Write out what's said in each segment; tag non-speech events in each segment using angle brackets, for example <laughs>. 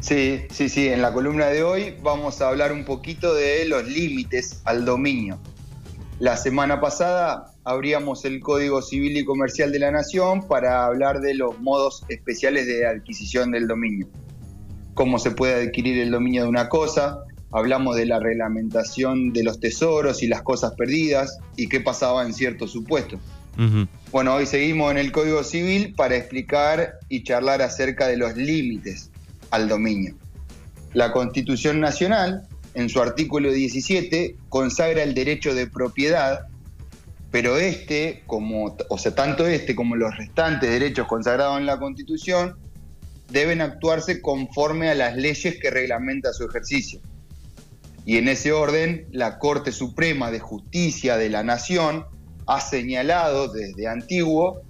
Sí, sí, sí. En la columna de hoy vamos a hablar un poquito de los límites al dominio. La semana pasada abríamos el Código Civil y Comercial de la Nación para hablar de los modos especiales de adquisición del dominio. Cómo se puede adquirir el dominio de una cosa, hablamos de la reglamentación de los tesoros y las cosas perdidas y qué pasaba en ciertos supuestos. Bueno, hoy seguimos en el Código Civil para explicar y charlar acerca de los límites al dominio. La Constitución Nacional, en su artículo 17, consagra el derecho de propiedad, pero este, como, o sea, tanto este como los restantes derechos consagrados en la Constitución, deben actuarse conforme a las leyes que reglamentan su ejercicio. Y en ese orden, la Corte Suprema de Justicia de la Nación ha señalado desde antiguo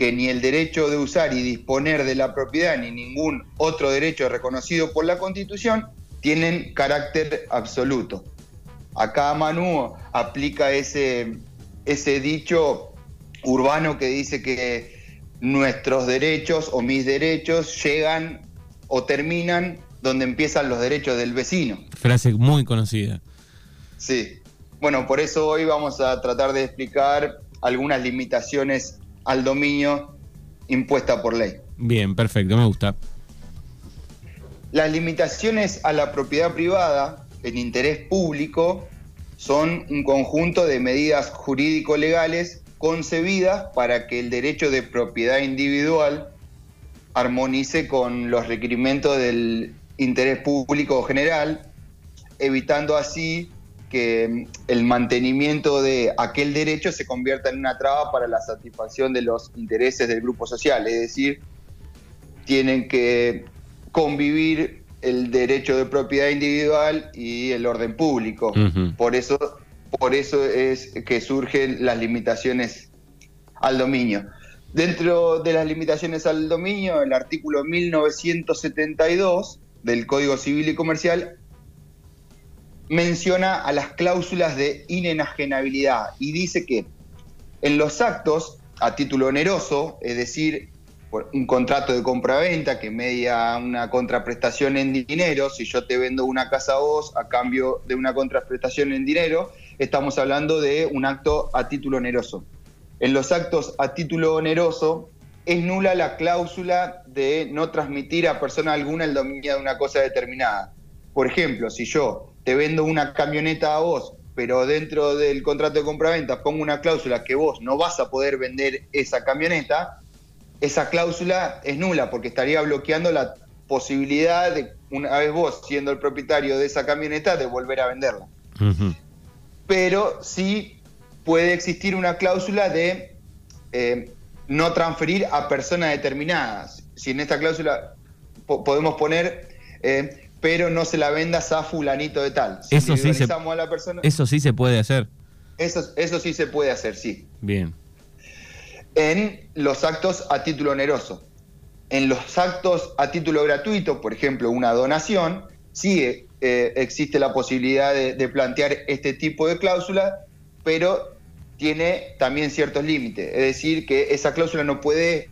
que ni el derecho de usar y disponer de la propiedad ni ningún otro derecho reconocido por la Constitución tienen carácter absoluto. Acá Manu aplica ese, ese dicho urbano que dice que nuestros derechos o mis derechos llegan o terminan donde empiezan los derechos del vecino. Frase muy conocida. Sí. Bueno, por eso hoy vamos a tratar de explicar algunas limitaciones al dominio impuesta por ley. Bien, perfecto, me gusta. Las limitaciones a la propiedad privada en interés público son un conjunto de medidas jurídico-legales concebidas para que el derecho de propiedad individual armonice con los requerimientos del interés público general, evitando así que el mantenimiento de aquel derecho se convierta en una traba para la satisfacción de los intereses del grupo social, es decir, tienen que convivir el derecho de propiedad individual y el orden público. Por eso por eso es que surgen las limitaciones al dominio. Dentro de las limitaciones al dominio, el artículo 1972 del Código Civil y Comercial menciona a las cláusulas de inenajenabilidad y dice que en los actos a título oneroso, es decir, un contrato de compra-venta que media una contraprestación en dinero, si yo te vendo una casa a vos a cambio de una contraprestación en dinero, estamos hablando de un acto a título oneroso. En los actos a título oneroso es nula la cláusula de no transmitir a persona alguna el dominio de una cosa determinada. Por ejemplo, si yo te vendo una camioneta a vos, pero dentro del contrato de compraventa pongo una cláusula que vos no vas a poder vender esa camioneta, esa cláusula es nula porque estaría bloqueando la posibilidad de, una vez vos siendo el propietario de esa camioneta, de volver a venderla. Pero sí puede existir una cláusula de eh, no transferir a personas determinadas. Si en esta cláusula podemos poner eh, pero no se la vendas a fulanito de tal. eso, sí se, eso sí se puede hacer. Eso, eso sí se puede hacer, sí. Bien. En los actos a título oneroso. En los actos a título gratuito, por ejemplo, una donación, sí eh, existe la posibilidad de, plantear este tipo de cláusula, pero tiene también ciertos límites. Es decir, que esa cláusula no puede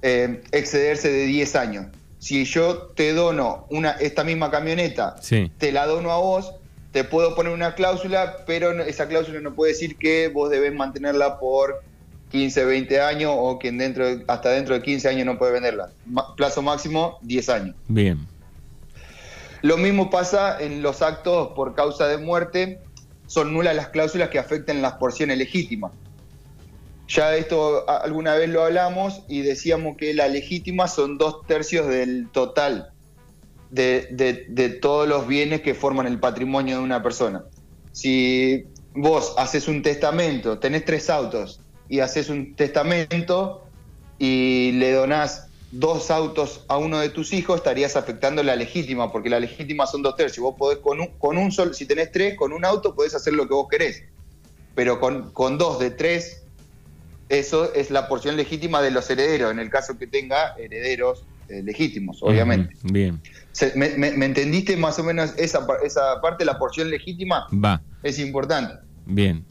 eh, excederse de 10 años si yo te dono una, esta misma camioneta, te la dono a vos, te puedo poner una cláusula, pero esa cláusula no puede decir que vos debes mantenerla por 15, 20 años o que dentro hasta dentro de 15 años no puede venderla. plazo máximo 10 años. Bien. Lo mismo pasa en los actos por causa de muerte. Son nulas las cláusulas que afecten las porciones legítimas. Ya esto alguna vez lo hablamos y decíamos que la legítima son dos tercios del total de, todos los bienes que forman el patrimonio de una persona. Si vos haces un testamento, tenés tres autos y haces un testamento y le donás dos autos a uno de tus hijos, estarías afectando la legítima, porque la legítima son dos tercios. Vos podés con un, con un solo, si tenés tres, con un auto podés hacer lo que vos querés. Pero con, con dos de tres eso es la porción legítima de los herederos, en el caso que tenga herederos eh, legítimos, obviamente. bien. me, entendiste más o menos esa, esa parte, la porción legítima? Va. Es importante. Bien.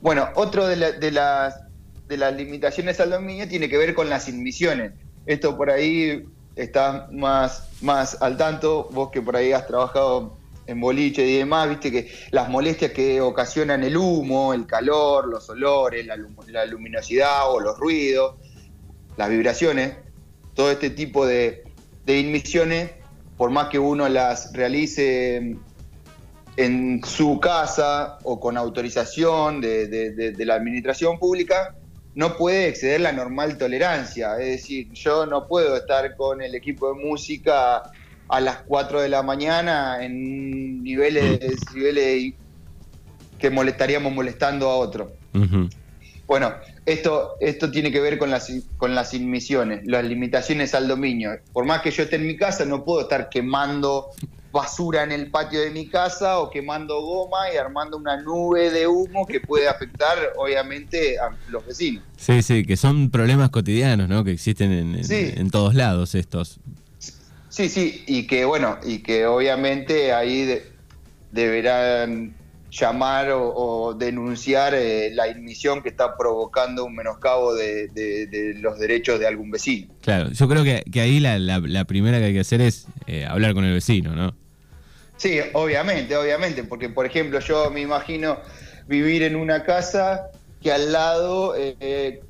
Bueno, otro de, de, las, de las limitaciones al dominio tiene que ver con las inmisiones. Esto por ahí estás más, más al tanto, vos que por ahí has trabajado en boliche y demás, viste que las molestias que ocasionan el humo, el calor, los olores, la, luminosidad o los ruidos, las vibraciones, todo este tipo de, de inmisiones, por más que uno las realice en su casa o con autorización de, la administración pública, no puede exceder la normal tolerancia. Es decir, yo no puedo estar con el equipo de música a las 4 de la mañana en niveles, niveles que molestaríamos molestando a otro. Bueno, esto, esto tiene que ver con las, con las inmisiones, las limitaciones al dominio. Por más que yo esté en mi casa, no puedo estar quemando basura en el patio de mi casa o quemando goma y armando una nube de humo que puede afectar obviamente a los vecinos. Sí, sí, que son problemas cotidianos, ¿no? Que existen en, todos lados estos. Sí, sí, y que bueno, y que obviamente ahí deberán llamar o, denunciar eh, la admisión que está provocando un menoscabo de, los derechos de algún vecino. Claro, yo creo que, ahí la, primera que hay que hacer es eh, hablar con el vecino, ¿no? Sí, obviamente, obviamente, porque por ejemplo yo me imagino vivir en una casa que al lado eh,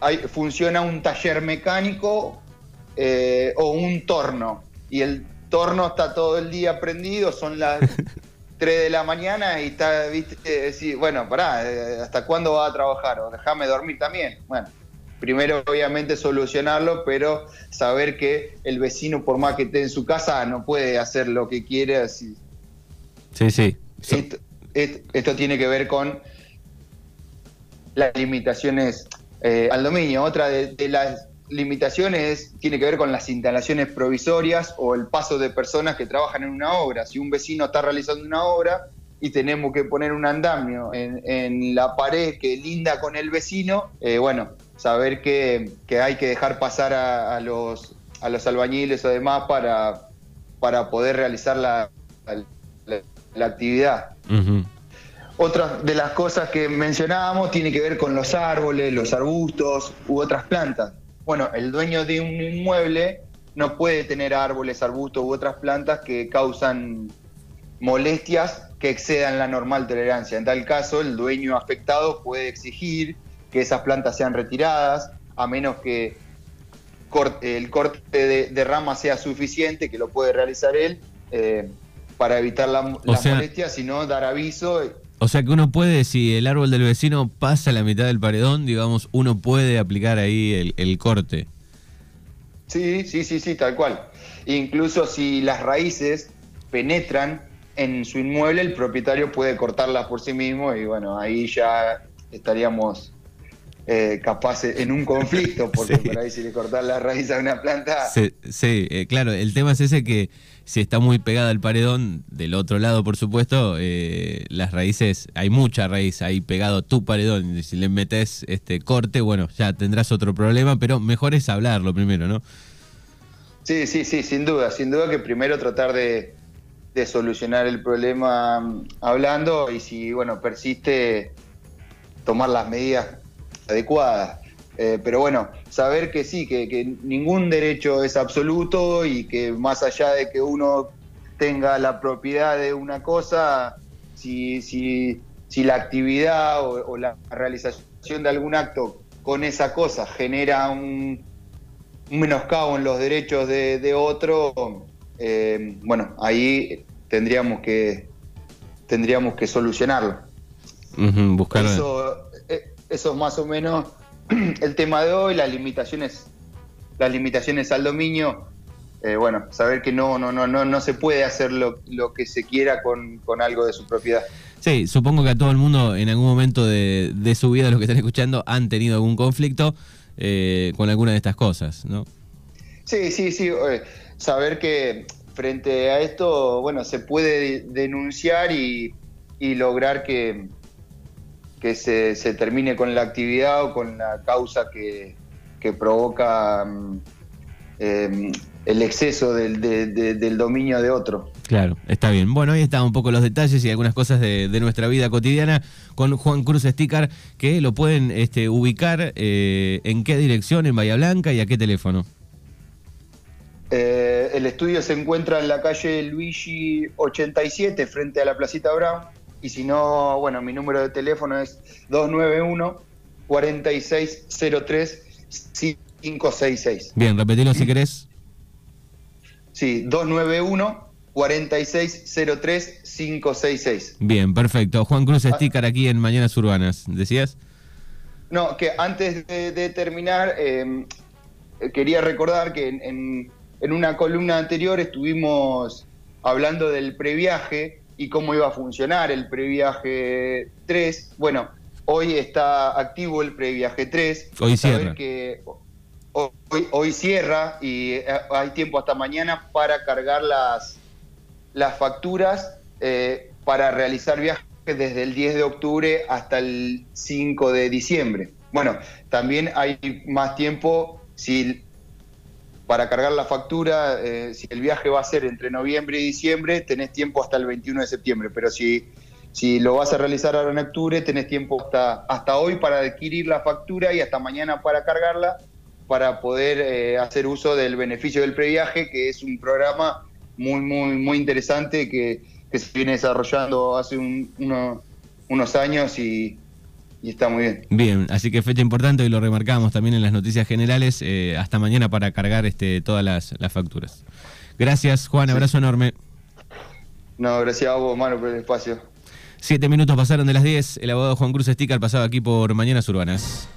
hay, funciona un taller mecánico o un torno y el torno está todo el día prendido, son las <laughs> 3 de la mañana y está, viste, decir, bueno, pará, eh, ¿hasta cuándo va a trabajar? O déjame dormir también. Bueno, primero obviamente solucionarlo, pero saber que el vecino, por más que esté en su casa, no puede hacer lo que quiere. Así. Sí, sí. Esto, tiene que ver con las limitaciones eh, al dominio. Otra de las limitaciones tiene que ver con las instalaciones provisorias o el paso de personas que trabajan en una obra. Si un vecino está realizando una obra y tenemos que poner un andamio en, la pared que linda con el vecino, eh, bueno, saber que, hay que dejar pasar a, los, a los albañiles o demás para, para poder realizar la, la, actividad. Otra de las cosas que mencionábamos tiene que ver con los árboles, los arbustos u otras plantas bueno, el dueño de un inmueble no puede tener árboles, arbustos u otras plantas que causan molestias que excedan la normal tolerancia. En tal caso, el dueño afectado puede exigir que esas plantas sean retiradas, a menos que el corte de, ramas sea suficiente, que lo puede realizar él, eh, para evitar la, las molestias, sino dar aviso o sea que uno puede, si el árbol del vecino pasa la mitad del paredón, digamos, uno puede aplicar ahí el, corte. Sí, sí, sí, sí, tal cual. Incluso si las raíces penetran en su inmueble, el propietario puede cortarlas por sí mismo y bueno, ahí ya estaríamos eh, capaces en un conflicto, porque por ahí si le cortas la raíz a una planta... Sí, sí eh, claro, el tema es ese que si está muy pegada al paredón, del otro lado, por supuesto, eh, las raíces, hay mucha raíz ahí pegado a tu paredón. Y si le metes este corte, bueno, ya tendrás otro problema, pero mejor es hablarlo primero, ¿no? Sí, sí, sí, sin duda, sin duda que primero tratar de, solucionar el problema mm, hablando y si, bueno, persiste, tomar las medidas adecuadas. Eh, pero bueno, saber que sí, que, ningún derecho es absoluto y que más allá de que uno tenga la propiedad de una cosa, si, si, si la actividad o, la realización de algún acto con esa cosa genera un, menoscabo en los derechos de, otro, eh, bueno, ahí tendríamos que, tendríamos que solucionarlo. eso, eh, eso es más o menos <clears throat> el tema de hoy, las limitaciones, las limitaciones al dominio, eh, bueno, saber que no, no, no, no, no se puede hacer lo, que se quiera con, algo de su propiedad. Sí, supongo que a todo el mundo en algún momento de, su vida, los que están escuchando, han tenido algún conflicto eh, con alguna de estas cosas, ¿no? Sí, sí, sí. Eh, saber que frente a esto, bueno, se puede denunciar y lograr que, que se, se, termine con la actividad o con la causa que, provoca mm, em, el exceso del, del, dominio de otro. Claro, está bien. Bueno, ahí están un poco los detalles y algunas cosas de, nuestra vida cotidiana con Juan Cruz Sticker, que lo pueden este, ubicar eh, en qué dirección, en Bahía Blanca y a qué teléfono. Eh, el estudio se encuentra en la calle Luigi 87, frente a la Placita Brown. Y si no, bueno, mi número de teléfono es 291 4603 566. Bien, repetilo si querés. Sí, 291 4603 566. Bien, perfecto. Juan Cruz Sticker aquí en Mañanas Urbanas, ¿decías? No, que antes de, terminar, em, quería recordar que en, en, una columna anterior estuvimos hablando del previaje y cómo iba a funcionar el previaje 3. Bueno, hoy está activo el previaje 3. Hoy cierra. Que hoy, hoy, cierra y eh, hay tiempo hasta mañana para cargar las, las facturas eh, para realizar viajes desde el 10 de octubre hasta el 5 de diciembre. Bueno, también hay más tiempo si para cargar la factura, eh, si el viaje va a ser entre noviembre y diciembre, tenés tiempo hasta el 21 de septiembre, pero si, si lo vas a realizar ahora en octubre, tenés tiempo hasta, hasta hoy para adquirir la factura y hasta mañana para cargarla, para poder eh, hacer uso del beneficio del previaje, que es un programa muy, muy, muy interesante que, que se viene desarrollando hace unos años y, está muy bien. Bien, así que fecha importante y lo remarcamos también en las noticias generales. Eh, hasta mañana para cargar este, todas las, facturas. Gracias, Juan, abrazo enorme. No, gracias a vos, mano, por el espacio. Siete minutos pasaron de las diez. El abogado Juan Cruz Sticker pasaba aquí por Mañanas Urbanas.